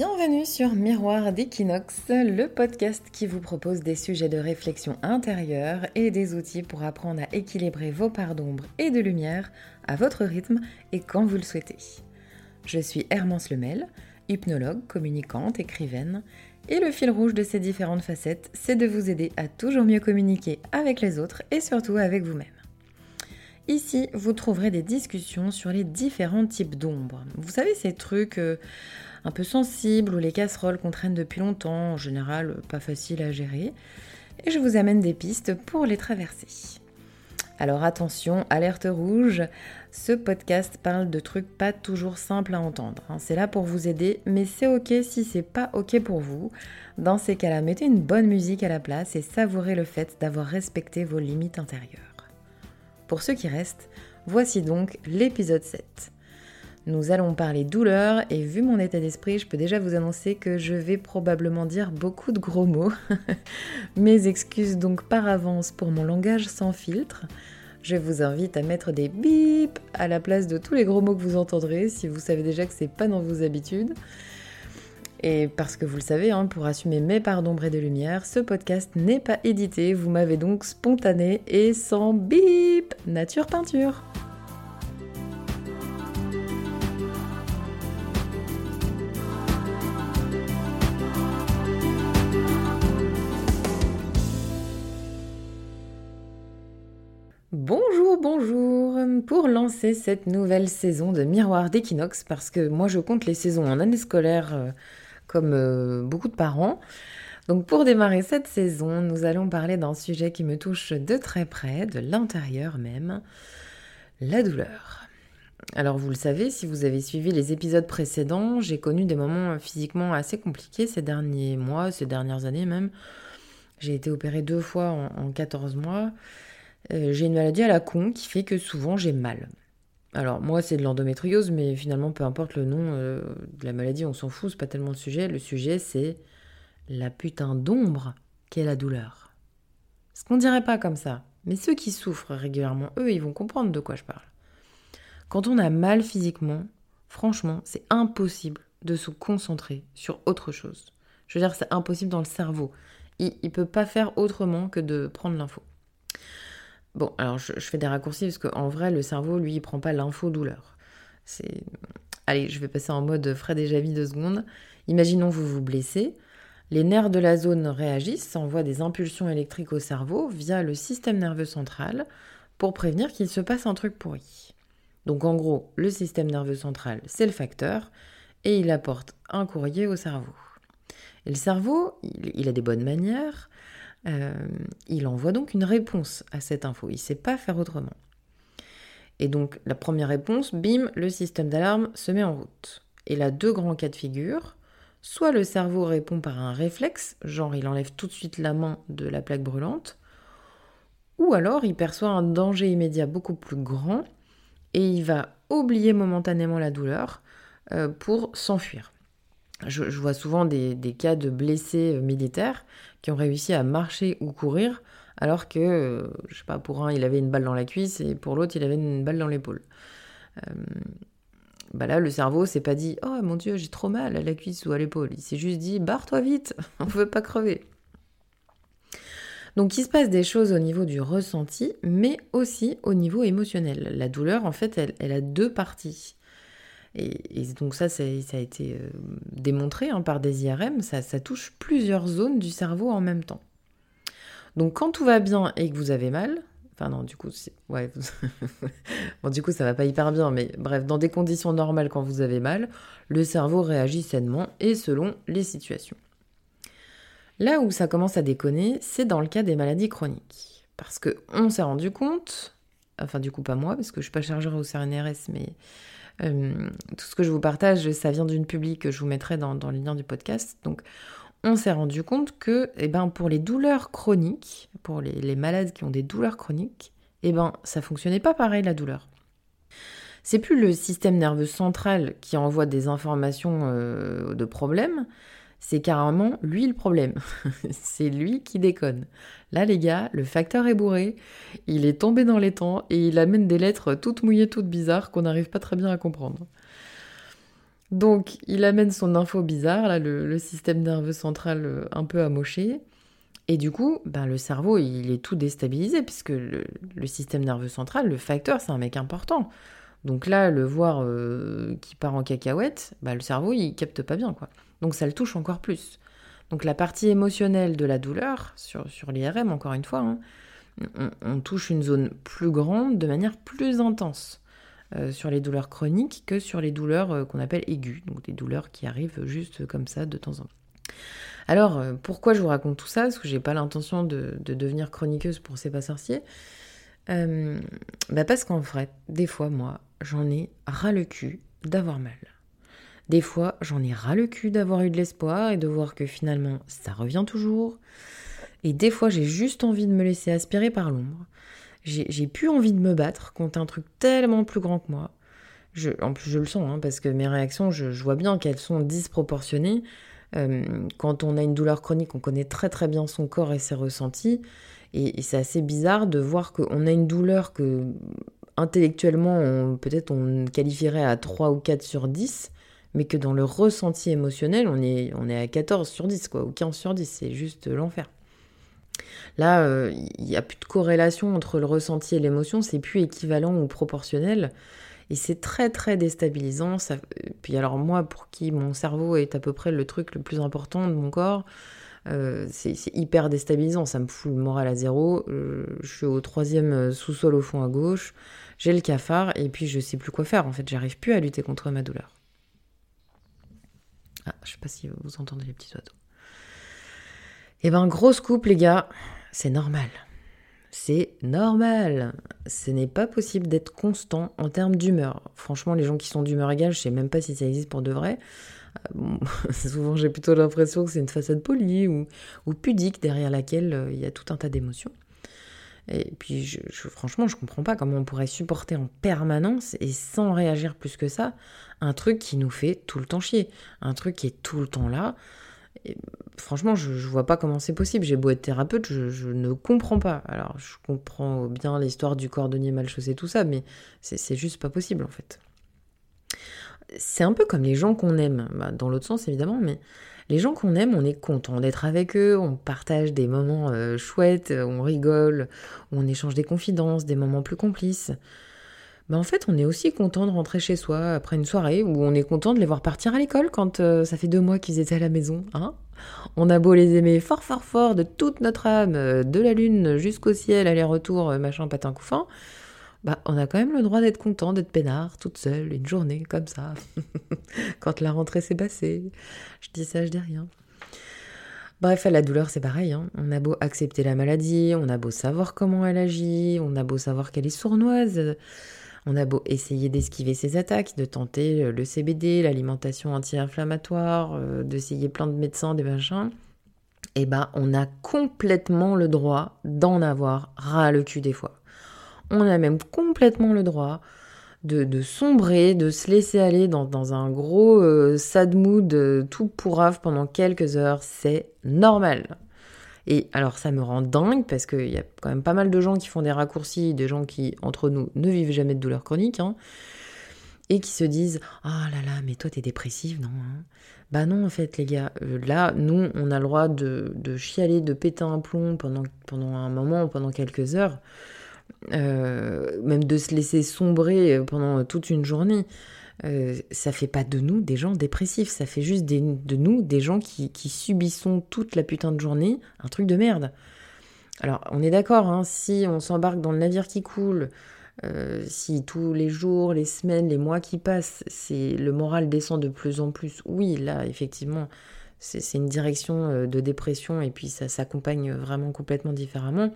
Bienvenue sur Miroir d'Equinox, le podcast qui vous propose des sujets de réflexion intérieure et des outils pour apprendre à équilibrer vos parts d'ombre et de lumière à votre rythme et quand vous le souhaitez. Je suis Hermance Lemel, hypnologue, communicante, écrivaine, et le fil rouge de ces différentes facettes, c'est de vous aider à toujours mieux communiquer avec les autres et surtout avec vous-même. Ici, vous trouverez des discussions sur les différents types d'ombres. Vous savez, ces trucs euh, un peu sensibles ou les casseroles qu'on traîne depuis longtemps, en général pas facile à gérer. Et je vous amène des pistes pour les traverser. Alors attention, alerte rouge, ce podcast parle de trucs pas toujours simples à entendre. Hein. C'est là pour vous aider, mais c'est ok si c'est pas ok pour vous. Dans ces cas-là, mettez une bonne musique à la place et savourez le fait d'avoir respecté vos limites intérieures. Pour ceux qui restent, voici donc l'épisode 7. Nous allons parler douleur et vu mon état d'esprit, je peux déjà vous annoncer que je vais probablement dire beaucoup de gros mots. Mes excuses donc par avance pour mon langage sans filtre. Je vous invite à mettre des bips à la place de tous les gros mots que vous entendrez si vous savez déjà que c'est pas dans vos habitudes. Et parce que vous le savez, hein, pour assumer mes parts d'ombre et de lumière, ce podcast n'est pas édité, vous m'avez donc spontané et sans bip Nature peinture Pour lancer cette nouvelle saison de Miroir d'équinoxe, parce que moi je compte les saisons en année scolaire euh, comme euh, beaucoup de parents. Donc pour démarrer cette saison, nous allons parler d'un sujet qui me touche de très près, de l'intérieur même, la douleur. Alors vous le savez, si vous avez suivi les épisodes précédents, j'ai connu des moments physiquement assez compliqués ces derniers mois, ces dernières années même. J'ai été opérée deux fois en, 14 mois. Euh, j'ai une maladie à la con qui fait que souvent j'ai mal. Alors moi c'est de l'endométriose, mais finalement peu importe le nom euh, de la maladie, on s'en fout, c'est pas tellement le sujet. Le sujet c'est la putain d'ombre qu'est la douleur. Ce qu'on dirait pas comme ça, mais ceux qui souffrent régulièrement, eux, ils vont comprendre de quoi je parle. Quand on a mal physiquement, franchement, c'est impossible de se concentrer sur autre chose. Je veux dire, c'est impossible dans le cerveau. Il, ne peut pas faire autrement que de prendre l'info. Bon, alors je, fais des raccourcis parce qu'en vrai, le cerveau, lui, il prend pas l'info-douleur. C'est. Allez, je vais passer en mode frais déjà vie deux secondes. Imaginons vous vous blessez. Les nerfs de la zone réagissent, envoient des impulsions électriques au cerveau via le système nerveux central pour prévenir qu'il se passe un truc pourri. Donc en gros, le système nerveux central, c'est le facteur et il apporte un courrier au cerveau. Et le cerveau, il a des bonnes manières, euh, il envoie donc une réponse à cette info. Il ne sait pas faire autrement. Et donc la première réponse, bim, le système d'alarme se met en route. Et là, deux grands cas de figure. Soit le cerveau répond par un réflexe, genre il enlève tout de suite la main de la plaque brûlante, ou alors il perçoit un danger immédiat beaucoup plus grand et il va oublier momentanément la douleur euh, pour s'enfuir je, vois souvent des, cas de blessés euh, militaires qui ont réussi à marcher ou courir alors que, euh, je sais pas, pour un, il avait une balle dans la cuisse et pour l'autre, il avait une balle dans l'épaule. Euh, bah là, le cerveau s'est pas dit Oh mon dieu, j'ai trop mal à la cuisse ou à l'épaule. Il s'est juste dit Barre-toi vite, on ne veut pas crever. Donc il se passe des choses au niveau du ressenti, mais aussi au niveau émotionnel. La douleur, en fait, elle a deux parties. Et, donc ça, ça, a été euh, démontré hein, par des IRM, ça, touche plusieurs zones du cerveau en même temps. Donc quand tout va bien et que vous avez mal, enfin non, du coup, ouais, bon du coup ça va pas hyper bien, mais bref, dans des conditions normales quand vous avez mal, le cerveau réagit sainement et selon les situations. Là où ça commence à déconner, c'est dans le cas des maladies chroniques, parce que on s'est rendu compte, enfin du coup pas moi, parce que je suis pas chargeur au CRNRS, mais euh, tout ce que je vous partage, ça vient d'une publique que je vous mettrai dans, les liens du podcast. Donc, on s'est rendu compte que eh ben, pour les douleurs chroniques, pour les, malades qui ont des douleurs chroniques, eh ben, ça fonctionnait pas pareil la douleur. C'est plus le système nerveux central qui envoie des informations euh, de problèmes, c'est carrément lui le problème. c'est lui qui déconne. Là, les gars, le facteur est bourré, il est tombé dans les temps et il amène des lettres toutes mouillées, toutes bizarres qu'on n'arrive pas très bien à comprendre. Donc, il amène son info bizarre, là, le, système nerveux central euh, un peu amoché. Et du coup, ben, le cerveau, il est tout déstabilisé, puisque le, système nerveux central, le facteur, c'est un mec important. Donc là, le voir euh, qui part en cacahuète, ben, le cerveau, il capte pas bien, quoi. Donc ça le touche encore plus. Donc la partie émotionnelle de la douleur, sur, l'IRM, encore une fois, hein, on, touche une zone plus grande de manière plus intense. Euh, sur les douleurs chroniques que sur les douleurs euh, qu'on appelle aiguës, donc des douleurs qui arrivent juste comme ça de temps en temps. Alors, euh, pourquoi je vous raconte tout ça? Parce que j'ai pas l'intention de, devenir chroniqueuse pour ces pas sorciers. bah parce qu'en vrai, des fois, moi, j'en ai ras le cul d'avoir mal. Des fois, j'en ai ras le cul d'avoir eu de l'espoir et de voir que finalement, ça revient toujours. Et des fois, j'ai juste envie de me laisser aspirer par l'ombre j'ai plus envie de me battre contre un truc tellement plus grand que moi. Je, en plus, je le sens, hein, parce que mes réactions, je, vois bien qu'elles sont disproportionnées. Euh, quand on a une douleur chronique, on connaît très très bien son corps et ses ressentis. Et, c'est assez bizarre de voir qu'on a une douleur que intellectuellement, peut-être on qualifierait à 3 ou 4 sur 10, mais que dans le ressenti émotionnel, on est, on est à 14 sur 10, quoi, ou 15 sur 10. C'est juste l'enfer. Là, euh, il n'y a plus de corrélation entre le ressenti et l'émotion, c'est plus équivalent ou proportionnel. Et c'est très très déstabilisant. Puis alors moi, pour qui mon cerveau est à peu près le truc le plus important de mon corps, euh, c'est hyper déstabilisant. Ça me fout le moral à zéro. Euh, je suis au troisième sous-sol au fond à gauche. J'ai le cafard et puis je sais plus quoi faire. En fait, j'arrive plus à lutter contre ma douleur. Ah, je sais pas si vous entendez les petits oiseaux. Eh ben, grosse coupe, les gars, c'est normal. C'est normal. Ce n'est pas possible d'être constant en termes d'humeur. Franchement, les gens qui sont d'humeur égale, je sais même pas si ça existe pour de vrai. Euh, souvent, j'ai plutôt l'impression que c'est une façade polie ou, pudique derrière laquelle euh, il y a tout un tas d'émotions. Et puis, je, franchement, je comprends pas comment on pourrait supporter en permanence et sans réagir plus que ça un truc qui nous fait tout le temps chier, un truc qui est tout le temps là franchement, je, je, vois pas comment c'est possible. J'ai beau être thérapeute, je, ne comprends pas. Alors, je comprends bien l'histoire du cordonnier mal chaussé, tout ça, mais c'est juste pas possible en fait. C'est un peu comme les gens qu'on aime, bah, dans l'autre sens évidemment, mais les gens qu'on aime, on est content d'être avec eux, on partage des moments euh, chouettes, on rigole, on échange des confidences, des moments plus complices. Bah, en fait, on est aussi content de rentrer chez soi après une soirée où on est content de les voir partir à l'école quand euh, ça fait deux mois qu'ils étaient à la maison. Hein on a beau les aimer fort, fort, fort de toute notre âme, euh, de la lune jusqu'au ciel, aller-retour, euh, machin, patin, couffin. Bah, on a quand même le droit d'être content, d'être peinard, toute seule, une journée comme ça. quand la rentrée s'est passée. Je dis ça, je dis rien. Bref, la douleur, c'est pareil. Hein. On a beau accepter la maladie, on a beau savoir comment elle agit, on a beau savoir qu'elle est sournoise. On a beau essayer d'esquiver ces attaques, de tenter euh, le CBD, l'alimentation anti-inflammatoire, euh, d'essayer plein de médecins, des machins, eh ben on a complètement le droit d'en avoir ras le cul des fois. On a même complètement le droit de, sombrer, de se laisser aller dans, un gros euh, sad mood tout pourrave pendant quelques heures. C'est normal. Et alors ça me rend dingue parce qu'il y a quand même pas mal de gens qui font des raccourcis, des gens qui, entre nous, ne vivent jamais de douleur chronique, hein, et qui se disent « Ah là là, mais toi t'es dépressif, non hein? Bah non en fait les gars, euh, là nous on a le droit de, chialer, de péter un plomb pendant, pendant un moment, pendant quelques heures, euh, même de se laisser sombrer pendant toute une journée. Euh, ça fait pas de nous des gens dépressifs, ça fait juste de nous des gens qui, subissons toute la putain de journée un truc de merde. Alors, on est d'accord, hein, si on s'embarque dans le navire qui coule, euh, si tous les jours, les semaines, les mois qui passent, le moral descend de plus en plus, oui, là, effectivement, c'est une direction euh, de dépression et puis ça s'accompagne vraiment complètement différemment.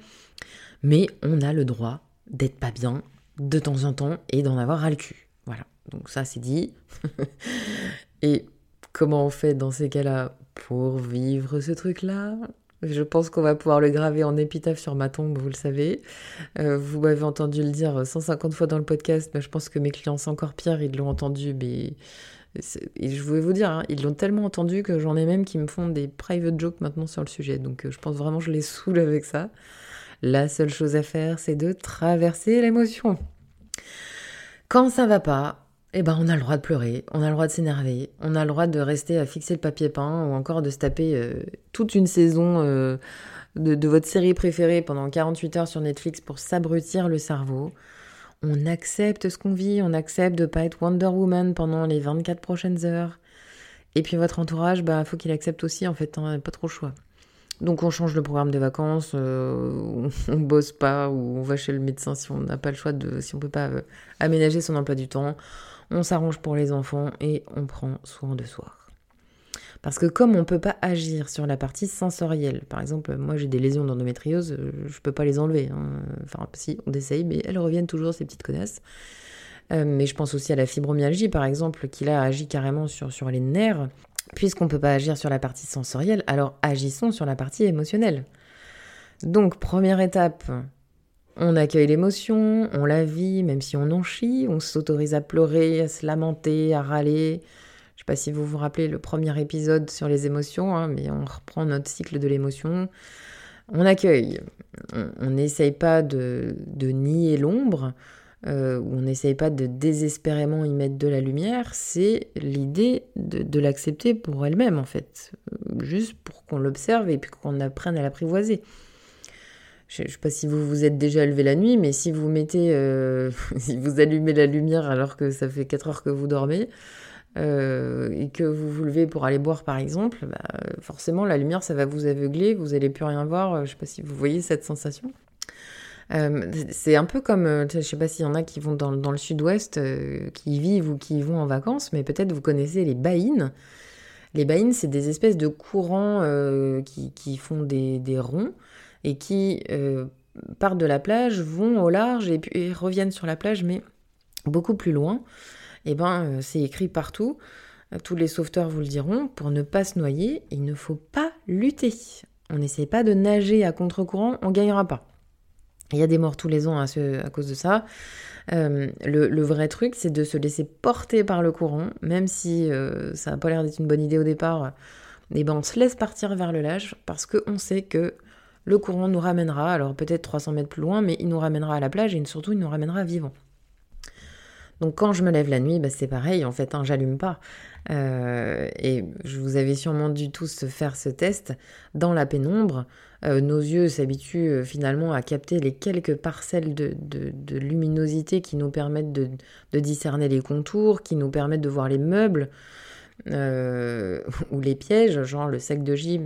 Mais on a le droit d'être pas bien de temps en temps et d'en avoir ras le cul. Voilà. Donc ça, c'est dit. Et comment on fait dans ces cas-là pour vivre ce truc-là? Je pense qu'on va pouvoir le graver en épitaphe sur ma tombe, vous le savez. Euh, vous m'avez entendu le dire 150 fois dans le podcast, mais je pense que mes clients, c'est encore pire, ils l'ont entendu, mais... Et je voulais vous dire, hein, ils l'ont tellement entendu que j'en ai même qui me font des private jokes maintenant sur le sujet. Donc euh, je pense vraiment que je les saoule avec ça. La seule chose à faire, c'est de traverser l'émotion. Quand ça va pas, eh ben, on a le droit de pleurer, on a le droit de s'énerver, on a le droit de rester à fixer le papier peint ou encore de se taper euh, toute une saison euh, de, votre série préférée pendant 48 heures sur Netflix pour s'abrutir le cerveau. On accepte ce qu'on vit, on accepte de pas être Wonder Woman pendant les 24 prochaines heures. Et puis votre entourage, bah faut qu'il accepte aussi en fait, hein, pas trop le choix. Donc on change le programme des vacances, euh, on, bosse pas ou on va chez le médecin si on n'a pas le choix de, si on peut pas aménager son emploi du temps on s'arrange pour les enfants et on prend soin de soi. Parce que comme on ne peut pas agir sur la partie sensorielle, par exemple, moi j'ai des lésions d'endométriose, euh, je ne peux pas les enlever. Hein. Enfin, si, on essaye, mais elles reviennent toujours, ces petites connasses. Euh, mais je pense aussi à la fibromyalgie, par exemple, qui là agit carrément sur, sur les nerfs. Puisqu'on ne peut pas agir sur la partie sensorielle, alors agissons sur la partie émotionnelle. Donc, première étape, on accueille l'émotion, on la vit, même si on en chie, on s'autorise à pleurer, à se lamenter, à râler. Sais pas si vous vous rappelez le premier épisode sur les émotions, hein, mais on reprend notre cycle de l'émotion. On accueille. On n'essaye pas de, nier l'ombre, euh, on n'essaye pas de désespérément y mettre de la lumière. C'est l'idée de, l'accepter pour elle-même, en fait. Juste pour qu'on l'observe et puis qu'on apprenne à l'apprivoiser. Je ne sais pas si vous vous êtes déjà levé la nuit, mais si vous mettez, euh, si vous allumez la lumière alors que ça fait 4 heures que vous dormez, euh, et que vous vous levez pour aller boire par exemple, bah, forcément la lumière ça va vous aveugler, vous n'allez plus rien voir. Je ne sais pas si vous voyez cette sensation. Euh, c'est un peu comme, je ne sais pas s'il y en a qui vont dans, le sud-ouest, qui y vivent ou qui y vont en vacances, mais peut-être vous connaissez les baïnes. Les baïnes, c'est des espèces de courants qui, font des, ronds et qui euh, partent de la plage, vont au large et reviennent sur la plage, mais beaucoup plus loin. Eh ben, euh, c'est écrit partout. Tous les sauveteurs vous le diront. Pour ne pas se noyer, il ne faut pas lutter. On n'essaye pas de nager à contre-courant, on gagnera pas. Il y a des morts tous les ans à, cause de ça. Euh, le, vrai truc, c'est de se laisser porter par le courant, même si ça n'a pas l'air d'être une bonne idée au départ. Eh ben, on se laisse partir vers le large parce qu'on sait que le courant nous ramènera, alors peut-être 300 mètres plus loin, mais il nous ramènera à la plage et surtout il nous ramènera vivant. Donc quand je me lève la nuit, bah, c'est pareil, en fait, hein, j'allume pas. Euh, et je vous avais sûrement dû tous faire ce test. Dans la pénombre, euh, nos yeux s'habituent euh, finalement à capter les quelques parcelles de, luminosité qui nous permettent de, discerner les contours, qui nous permettent de voir les meubles, ou les pièges, genre le sac de gym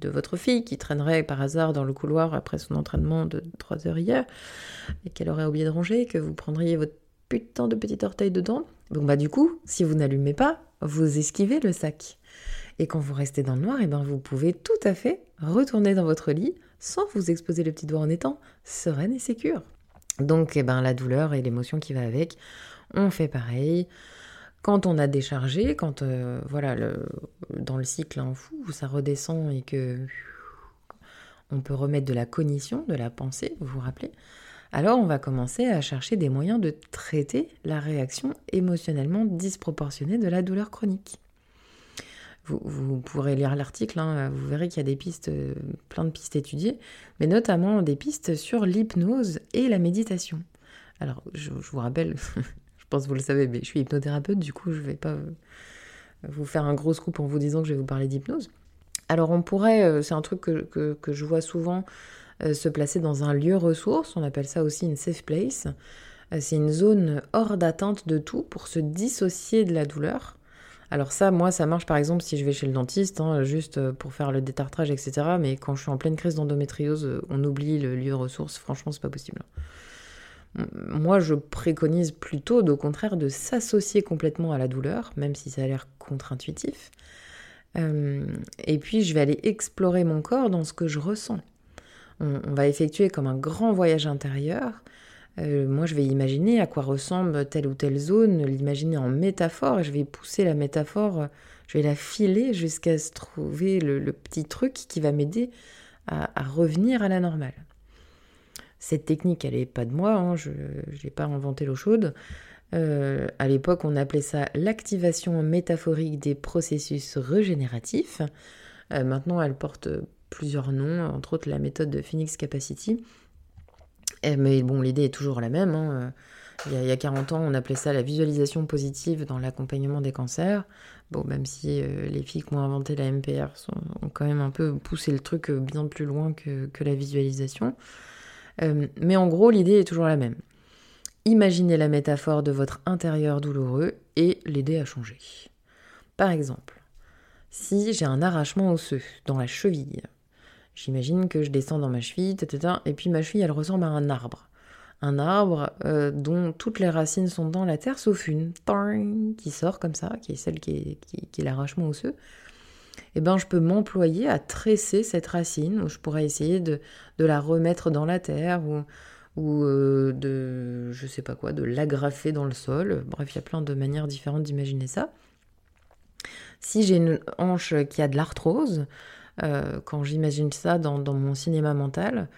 de, votre fille qui traînerait par hasard dans le couloir après son entraînement de 3 heures hier et qu'elle aurait oublié de ranger, que vous prendriez votre putain de petit orteil dedans. Bon bah du coup, si vous n'allumez pas, vous esquivez le sac. Et quand vous restez dans le noir, et eh ben vous pouvez tout à fait retourner dans votre lit sans vous exposer le petit doigt en étant sereine et sécure. Donc et eh ben la douleur et l'émotion qui va avec, on fait pareil. Quand on a déchargé, quand euh, voilà, dans le cycle en fou, où ça redescend et que on peut remettre de la cognition, de la pensée, vous vous rappelez, alors on va commencer à chercher des moyens de traiter la réaction émotionnellement disproportionnée de la douleur chronique. Vous, pourrez lire l'article, hein, vous verrez qu'il y a des pistes, plein de pistes étudiées, mais notamment des pistes sur l'hypnose et la méditation. Alors, je vous rappelle, je pense que vous le savez, mais je suis hypnothérapeute, du coup, je ne vais pas euh, vous faire un gros scoop en vous disant que je vais vous parler d'hypnose. Alors, on pourrait, euh, c'est un truc que, je vois souvent, euh, se placer dans un lieu ressource, on appelle ça aussi une safe place. c'est une zone hors d'atteinte de tout pour se dissocier de la douleur. Alors ça, moi, ça marche par exemple si je vais chez le dentiste, hein, juste pour faire le détartrage, etc. Mais quand je suis en pleine crise d'endométriose, on oublie le lieu ressource, franchement, c'est pas possible. Moi, je préconise plutôt, au contraire, de s'associer complètement à la douleur, même si ça a l'air contre-intuitif. Euh, et puis, je vais aller explorer mon corps dans ce que je ressens. On, va effectuer comme un grand voyage intérieur. Euh, moi, je vais imaginer à quoi ressemble telle ou telle zone, l'imaginer en métaphore, et je vais pousser la métaphore, je vais la filer jusqu'à se trouver le, petit truc qui va m'aider à revenir à la normale. Cette technique, elle n'est pas de moi, hein, je n'ai pas inventé l'eau chaude. Euh, à l'époque, on appelait ça l'activation métaphorique des processus régénératifs. Euh, maintenant, elle porte plusieurs noms, entre autres la méthode de Phoenix Capacity. mais bon, l'idée est toujours la même. Hein. Il y, a, 40 ans, on appelait ça la visualisation positive dans l'accompagnement des cancers. Bon, même si les filles qui ont inventé la MPR ont quand même un peu poussé le truc bien plus loin que, la visualisation. mais en gros, l'idée est toujours la même. Imaginez la métaphore de votre intérieur douloureux et l'aider à changer. Par exemple, si j'ai un arrachement osseux dans la cheville, j'imagine que je descends dans ma cheville. Et puis ma cheville, elle ressemble à un arbre. Un arbre euh, dont toutes les racines sont dans la terre, sauf une, qui sort comme ça, qui est celle qui est, l'arrachement osseux. Eh ben, je peux m'employer à tresser cette racine, ou je pourrais essayer de, la remettre dans la terre, ou, ou euh, de, je sais pas quoi, de l'agrafer dans le sol. Bref, il y a plein de manières différentes d'imaginer ça. Si j'ai une hanche qui a de l'arthrose, euh, quand j'imagine ça dans, mon cinéma mental,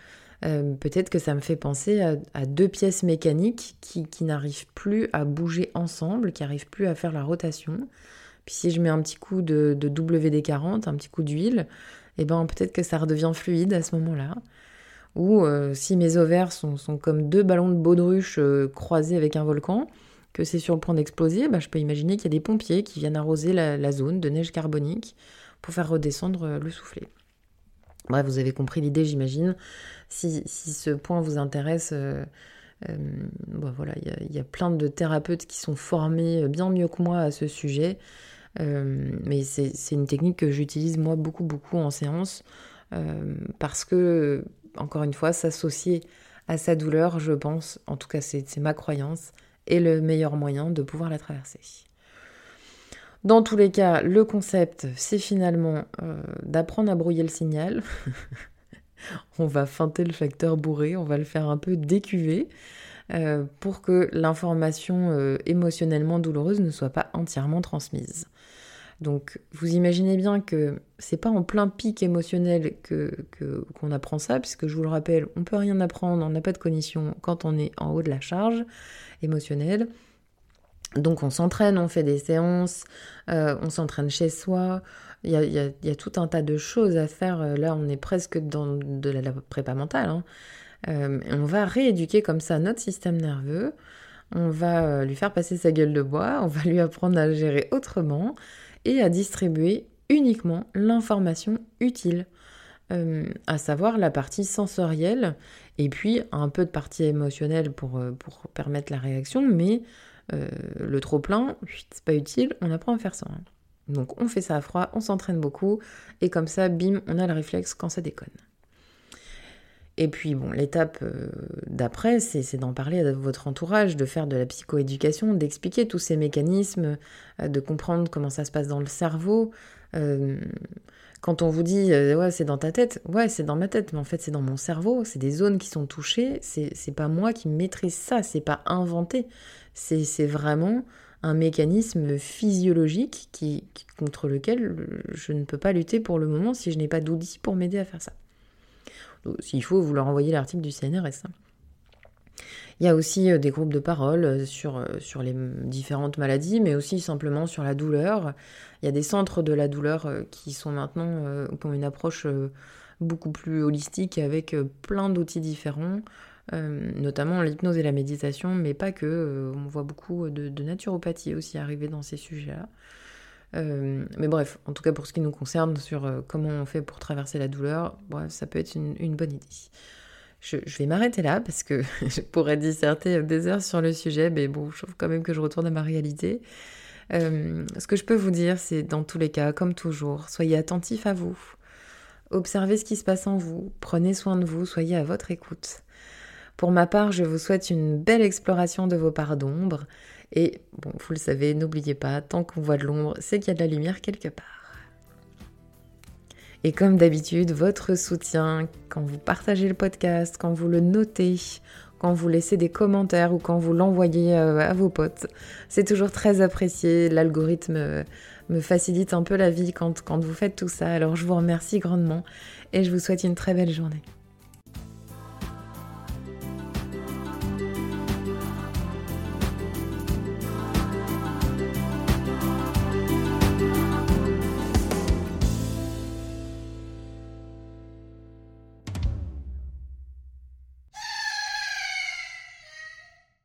euh, peut-être que ça me fait penser à, deux pièces mécaniques qui, n'arrivent plus à bouger ensemble, qui n'arrivent plus à faire la rotation. Puis si je mets un petit coup de, WD-40, un petit coup d'huile, eh ben peut-être que ça redevient fluide à ce moment-là. Ou euh, si mes ovaires sont, comme deux ballons de baudruche croisés avec un volcan, que c'est sur le point d'exploser, bah, je peux imaginer qu'il y a des pompiers qui viennent arroser la, zone de neige carbonique pour faire redescendre euh, le soufflet. Bref, vous avez compris l'idée, j'imagine. Si, ce point vous intéresse, euh, euh, bah, voilà, il y, a plein de thérapeutes qui sont formés bien mieux que moi à ce sujet. mais c'est une technique que j'utilise moi beaucoup, beaucoup en séance parce que, encore une fois, s'associer à sa douleur, je pense, en tout cas c'est ma croyance, est le meilleur moyen de pouvoir la traverser. Dans tous les cas, le concept, c'est finalement euh, d'apprendre à brouiller le signal. on va feinter le facteur bourré, on va le faire un peu décuver euh, pour que l'information euh, émotionnellement douloureuse ne soit pas entièrement transmise. Donc vous imaginez bien que c'est pas en plein pic émotionnel que qu'on apprend ça, puisque je vous le rappelle, on peut rien apprendre, on n'a pas de cognition quand on est en haut de la charge émotionnelle. Donc on s'entraîne, on fait des séances, euh, on s'entraîne chez soi. Il y, a, tout un tas de choses à faire. Euh, là, on est presque dans de la, prépa mentale. Hein. Euh, on va rééduquer comme ça notre système nerveux. On va lui faire passer sa gueule de bois. On va lui apprendre à gérer autrement et à distribuer uniquement l'information utile, à savoir la partie sensorielle et puis un peu de partie émotionnelle pour, pour permettre la réaction, mais euh, le trop plein, c'est pas utile, on apprend à faire ça. Hein. Donc on fait ça à froid, on s'entraîne beaucoup, et comme ça, bim, on a le réflexe quand ça déconne. Et puis, bon, l'étape euh, d'après, c'est d'en parler à votre entourage, de faire de la psychoéducation, d'expliquer tous ces mécanismes, euh, de comprendre comment ça se passe dans le cerveau. Quand on vous dit, ouais, c'est dans ta tête, ouais, c'est dans ma tête, mais en fait, c'est dans mon cerveau, c'est des zones qui sont touchées, c'est pas moi qui maîtrise ça, c'est pas inventé, c'est vraiment un mécanisme physiologique qui, contre lequel je ne peux pas lutter pour le moment si je n'ai pas d'outils pour m'aider à faire ça. S'il faut, vous leur envoyez l'article du CNRS. Il y a aussi euh, des groupes de parole euh, sur, euh, sur les différentes maladies, mais aussi simplement sur la douleur. Il y a des centres de la douleur qui sont maintenant, qui ont une approche beaucoup plus holistique avec plein d'outils différents, notamment l'hypnose et la méditation, mais pas que. on voit beaucoup de, naturopathie aussi arriver dans ces sujets-là. Mais bref, en tout cas pour ce qui nous concerne, sur comment on fait pour traverser la douleur, ça peut être une, bonne idée. Je, vais m'arrêter là parce que je pourrais disserter des heures sur le sujet, mais bon, je trouve quand même que je retourne à ma réalité. Euh, ce que je peux vous dire, c'est dans tous les cas, comme toujours, soyez attentifs à vous. Observez ce qui se passe en vous, prenez soin de vous, soyez à votre écoute. Pour ma part, je vous souhaite une belle exploration de vos parts d'ombre et bon, vous le savez, n'oubliez pas, tant qu'on voit de l'ombre, c'est qu'il y a de la lumière quelque part. Et comme d'habitude, votre soutien, quand vous partagez le podcast, quand vous le notez, quand vous laissez des commentaires ou quand vous l'envoyez euh, à vos potes, c'est toujours très apprécié. L'algorithme euh, me facilite un peu la vie quand, quand vous faites tout ça. Alors je vous remercie grandement et je vous souhaite une très belle journée.